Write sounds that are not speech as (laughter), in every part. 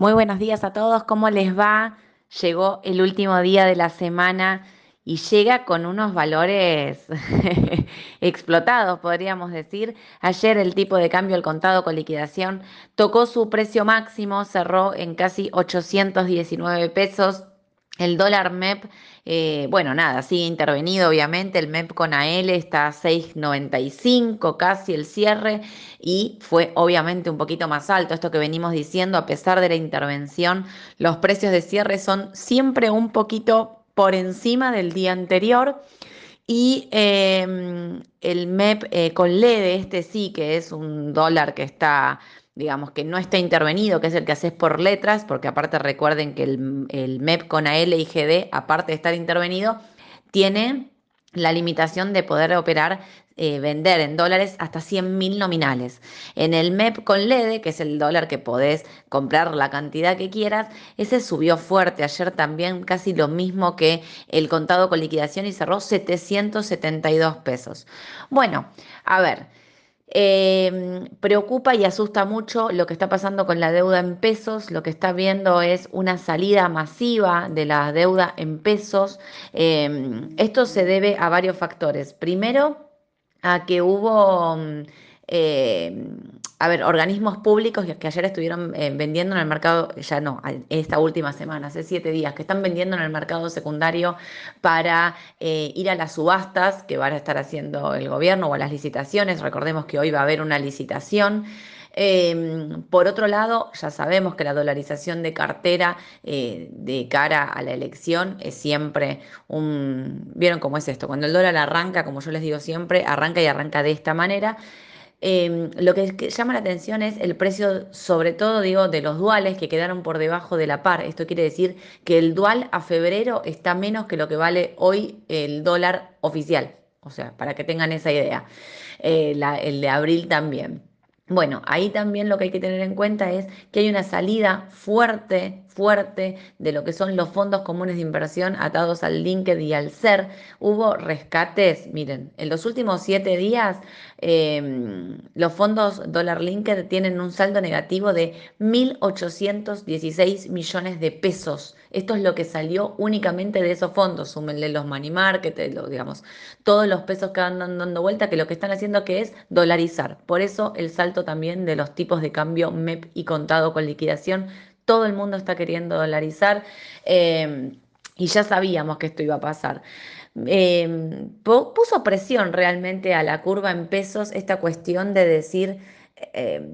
Muy buenos días a todos, ¿cómo les va? Llegó el último día de la semana y llega con unos valores (laughs) explotados, podríamos decir. Ayer el tipo de cambio al contado con liquidación tocó su precio máximo, cerró en casi 819 pesos. El dólar MEP, eh, bueno, nada, sigue intervenido obviamente, el MEP con AL está a 6,95 casi el cierre y fue obviamente un poquito más alto, esto que venimos diciendo, a pesar de la intervención, los precios de cierre son siempre un poquito por encima del día anterior. Y em, el MEP eh, con LED, este sí, que es un dólar que está digamos, que no está intervenido, que es el que haces por letras, porque aparte recuerden que el, MEP con AL y GD, aparte de estar intervenido, tiene la limitación de poder operar, eh, vender en dólares hasta 100 mil nominales. En el MEP con LED, que es el dólar que podés comprar la cantidad que quieras, ese subió fuerte. Ayer también casi lo mismo que el contado con liquidación y cerró 772 pesos. Bueno, a ver. Em, preocupa y asusta mucho lo que está pasando con la deuda en pesos. Lo que está viendo es una salida masiva de la deuda en pesos. Em, esto se debe a varios factores. Primero, a que hubo em, a ver, organismos públicos que ayer estuvieron eh, vendiendo en el mercado, ya no, esta última semana, hace siete días, que están vendiendo en el mercado secundario para eh, ir a las subastas que van a estar haciendo el gobierno o a las licitaciones. Recordemos que hoy va a haber una licitación. Em, por otro lado, ya sabemos que la dolarización de cartera eh, de cara a la elección es siempre un... ¿Vieron cómo es esto? Cuando el dólar arranca, como yo les digo siempre, arranca y arranca de esta manera. Em, lo que, llama la atención es el precio, sobre todo, digo, de los duales que quedaron por debajo de la par. Esto quiere decir que el dual a febrero está menos que lo que vale hoy el dólar oficial. O sea, para que tengan esa idea. Eh, el de abril también. Bueno, ahí también lo que hay que tener en cuenta es que hay una salida fuerte, fuerte de lo que son los fondos comunes de inversión atados al LinkedIn y al SER. Hubo rescates, miren, en los últimos siete días em, los fondos dólar Linked tienen un saldo negativo de 1.816 millones de pesos. Esto es lo que salió únicamente de esos fondos. Súmenle los money market, digamos, todos los pesos que andan dando vuelta, que lo que están haciendo que es dolarizar. Por eso el salto también de los tipos de cambio MEP y contado con liquidación. Todo el mundo está queriendo dolarizar eh, y ya sabíamos que esto iba a pasar. Eh, puso presión realmente a la curva en pesos esta cuestión de decir eh,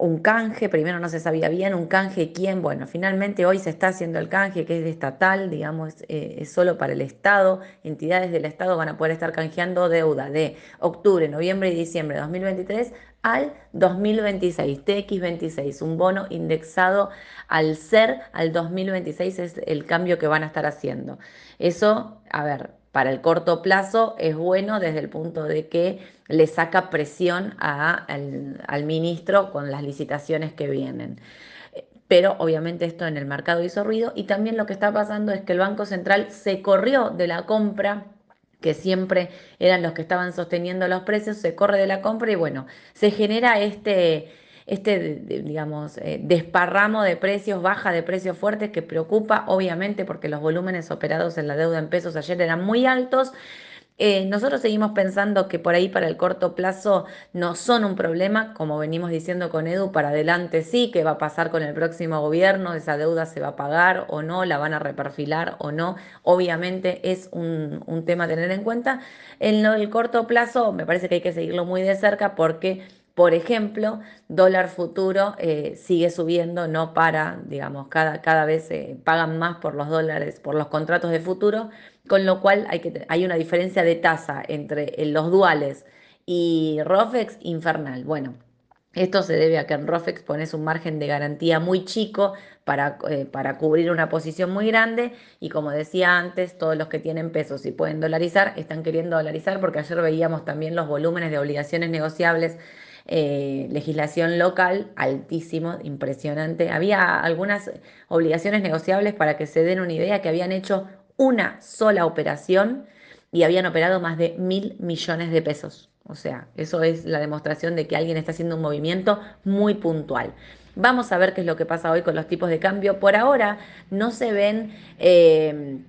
un canje, primero no se sabía bien, un canje quién, bueno, finalmente hoy se está haciendo el canje que es estatal, digamos, eh, es solo para el Estado, entidades del Estado van a poder estar canjeando deuda de octubre, noviembre y diciembre de 2023 al 2026, TX26, un bono indexado al ser al 2026 es el cambio que van a estar haciendo. Eso, a ver, para el corto plazo es bueno desde el punto de que le saca presión al, ministro con las licitaciones que vienen. Pero obviamente esto en el mercado hizo ruido y también lo que está pasando es que el Banco Central se corrió de la compra que siempre eran los que estaban sosteniendo los precios, se corre de la compra y bueno, se genera este, este, digamos, eh, desparramo de precios, baja de precios fuertes que preocupa, obviamente, porque los volúmenes operados en la deuda en pesos ayer eran muy altos. Eh, nosotros seguimos pensando que por ahí para el corto plazo no son un problema, como venimos diciendo con Edu, para adelante sí, qué va a pasar con el próximo gobierno, esa deuda se va a pagar o no, la van a reperfilar o no, obviamente es un, tema a tener en cuenta. En el corto plazo me parece que hay que seguirlo muy de cerca porque por ejemplo, dólar futuro eh, sigue subiendo, no para, digamos, cada, cada vez pagan más por los dólares, por los contratos de futuro, con lo cual hay, que, hay una diferencia de tasa entre los duales y ROFEX infernal. Bueno, esto se debe a que en ROFEX pones un margen de garantía muy chico para, eh, para, cubrir una posición muy grande y como decía antes, todos los que tienen pesos y pueden dolarizar están queriendo dolarizar porque ayer veíamos también los volúmenes de obligaciones negociables eh, legislación local altísimo, impresionante. Había algunas obligaciones negociables para que se den una idea que habían hecho una sola operación y habían operado más de mil millones de pesos. O sea, eso es la demostración de que alguien está haciendo un movimiento muy puntual. Vamos a ver qué es lo que pasa hoy con los tipos de cambio. Por ahora no se ven... Eh,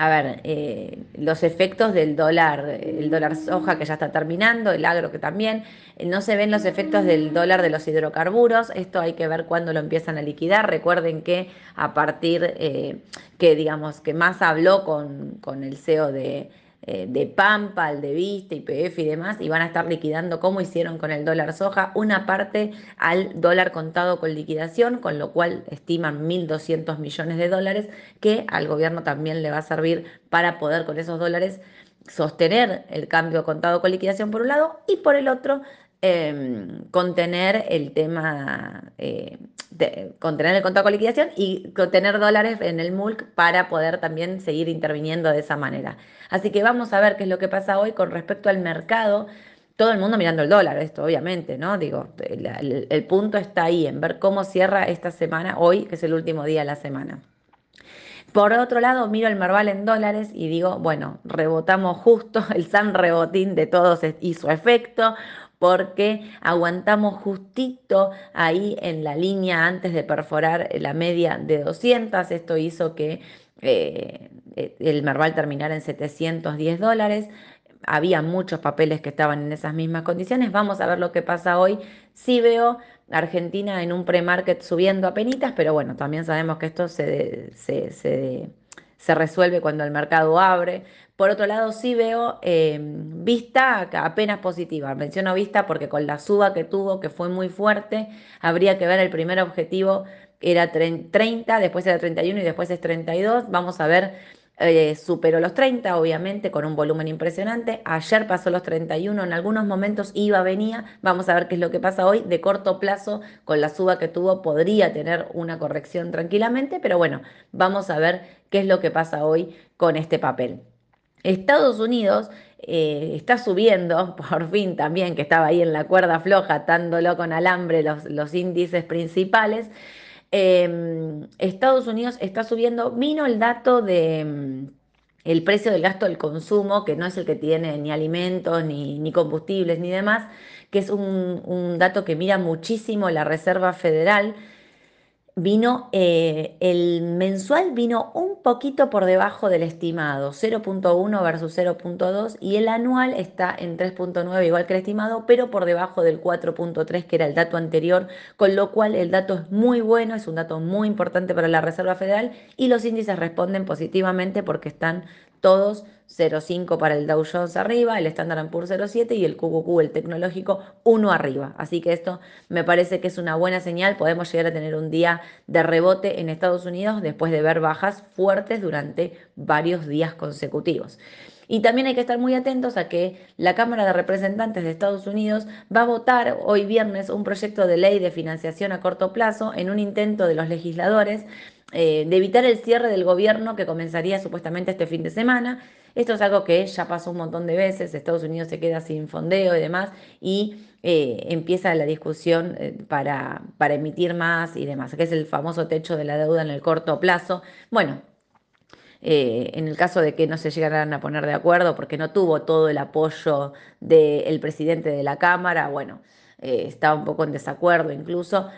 a ver, eh, los efectos del dólar, el dólar soja que ya está terminando, el agro que también, eh, no se ven los efectos del dólar de los hidrocarburos, esto hay que ver cuándo lo empiezan a liquidar, recuerden que a partir que digamos que más habló con, con el CEO de, eh, de Pampa, el de Vista, IPF y demás, y van a estar liquidando como hicieron con el dólar soja, una parte al dólar contado con liquidación, con lo cual estiman 1.200 millones de dólares, que al gobierno también le va a servir para poder con esos dólares sostener el cambio contado con liquidación por un lado y por el otro Em, contener el tema, eh, de, contener el contado con liquidación y contener dólares en el MULC para poder también seguir interviniendo de esa manera. Así que vamos a ver qué es lo que pasa hoy con respecto al mercado. Todo el mundo mirando el dólar, esto obviamente, ¿no? Digo, el, el punto está ahí, en ver cómo cierra esta semana, hoy, que es el último día de la semana. Por otro lado, miro el Merval en dólares y digo, bueno, rebotamos justo, (laughs) el San Rebotín de todos hizo efecto, porque aguantamos justito ahí en la línea antes de perforar la media de 200. Esto hizo que eh, el Merval terminara en 710 dólares. Había muchos papeles que estaban en esas mismas condiciones. Vamos a ver lo que pasa hoy. Sí veo Argentina en un pre-market subiendo a penitas, pero bueno, también sabemos que esto se, se, se resuelve cuando el mercado abre. Por otro lado, sí veo em, vista apenas positiva. Menciono vista porque con la suba que tuvo, que fue muy fuerte, habría que ver el primer objetivo, era 30, después era 31 y después es 32. Vamos a ver, eh, superó los 30, obviamente, con un volumen impresionante. Ayer pasó los 31, en algunos momentos iba, venía. Vamos a ver qué es lo que pasa hoy. De corto plazo, con la suba que tuvo, podría tener una corrección tranquilamente, pero bueno, vamos a ver qué es lo que pasa hoy con este papel. Estados Unidos eh, está subiendo, (laughs) por fin también, que estaba ahí en la cuerda floja, atándolo con alambre los, índices principales. Em, Estados Unidos está subiendo, vino el dato de mm, el precio del gasto del consumo, que no es el que tiene ni alimentos, ni, combustibles, ni demás, que es un dato que mira muchísimo la Reserva Federal vino, eh, el mensual vino un poquito por debajo del estimado, 0.1 versus 0.2, y el anual está en 3.9, igual que el estimado, pero por debajo del 4.3, que era el dato anterior, con lo cual el dato es muy bueno, es un dato muy importante para la Reserva Federal, y los índices responden positivamente porque están todos 0,5 para el Dow Jones arriba, el Standard Poor's 0,7 y el QQQ, el tecnológico, 1 arriba. Así que esto me parece que es una buena señal. Podemos llegar a tener un día de rebote en Estados Unidos después de ver bajas fuertes durante varios días consecutivos. Y también hay que estar muy atentos a que la Cámara de Representantes de Estados Unidos va a votar hoy viernes un proyecto de ley de financiación a corto plazo en un intento de los legisladores eh, de evitar el cierre del gobierno que comenzaría supuestamente este fin de semana. Esto es algo que ya pasó un montón de veces, Estados Unidos se queda sin fondeo y demás, y eh, empieza la discusión eh, para, para emitir más y demás, que es el famoso techo de la deuda en el corto plazo. Bueno, en el caso de que no se llegaran a poner de acuerdo porque no tuvo todo el apoyo del presidente de la Cámara, bueno, eh, está un poco en desacuerdo incluso.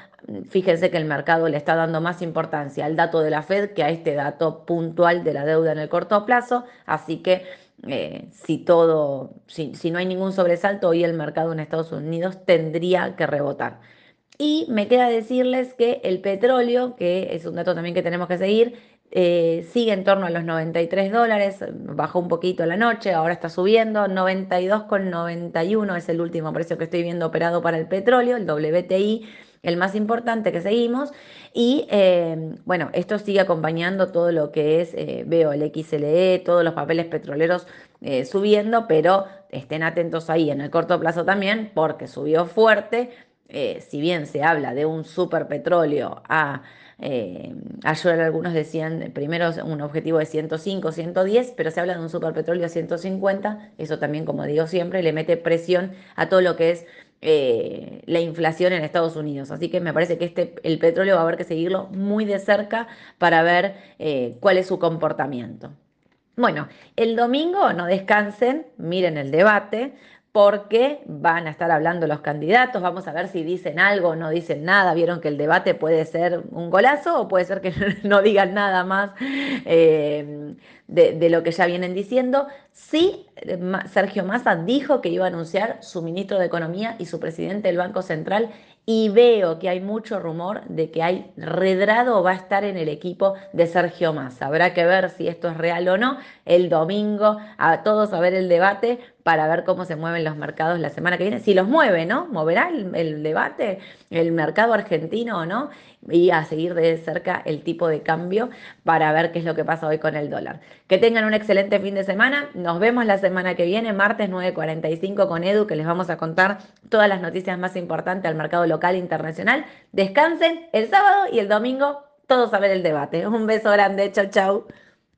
Fíjense que el mercado le está dando más importancia al dato de la Fed que a este dato puntual de la deuda en el corto plazo, así que eh, si todo, si, si no hay ningún sobresalto, hoy el mercado en Estados Unidos tendría que rebotar. Y me queda decirles que el petróleo, que es un dato también que tenemos que seguir, eh, sigue en torno a los 93 dólares, bajó un poquito la noche, ahora está subiendo, 92,91 es el último precio que estoy viendo operado para el petróleo, el WTI, el más importante que seguimos. Y eh, bueno, esto sigue acompañando todo lo que es, eh, veo el XLE, todos los papeles petroleros subiendo, pero estén atentos ahí en el corto plazo también, porque subió fuerte. si bien se habla de un super petróleo a eh, ayer algunos decían primero un objetivo de 105, 110, pero se habla de un superpetróleo a 150. Eso también, como digo siempre, le mete presión a todo lo que es eh, la inflación en Estados Unidos. Así que me parece que este, el petróleo va a haber que seguirlo muy de cerca para ver eh, cuál es su comportamiento. Bueno, el domingo no descansen, miren el debate, porque van a estar hablando los candidatos, vamos a ver si dicen algo o no dicen nada, vieron que el debate puede ser un golazo o puede ser que (laughs) no digan nada más eh, de, lo que ya vienen diciendo. Sí, Sergio Massa dijo que iba a anunciar su ministro de Economía y su presidente del Banco Central y veo que hay mucho rumor de que hay Redrado va a estar en el equipo de Sergio Massa. Habrá que ver si esto es real o no el domingo, a todos a ver el debate para ver cómo se mueven los mercados la semana que viene. Si los mueve, ¿no? ¿Moverá el, debate el mercado argentino o no? Y a seguir de cerca el tipo de cambio para ver qué es lo que pasa hoy con el dólar. Que tengan un excelente fin de semana. Nos vemos la semana que viene, martes 9.45 con Edu, que les vamos a contar todas las noticias más importantes al mercado local e internacional. Descansen el sábado y el domingo todos a ver el debate. Un beso grande. Chau, chau.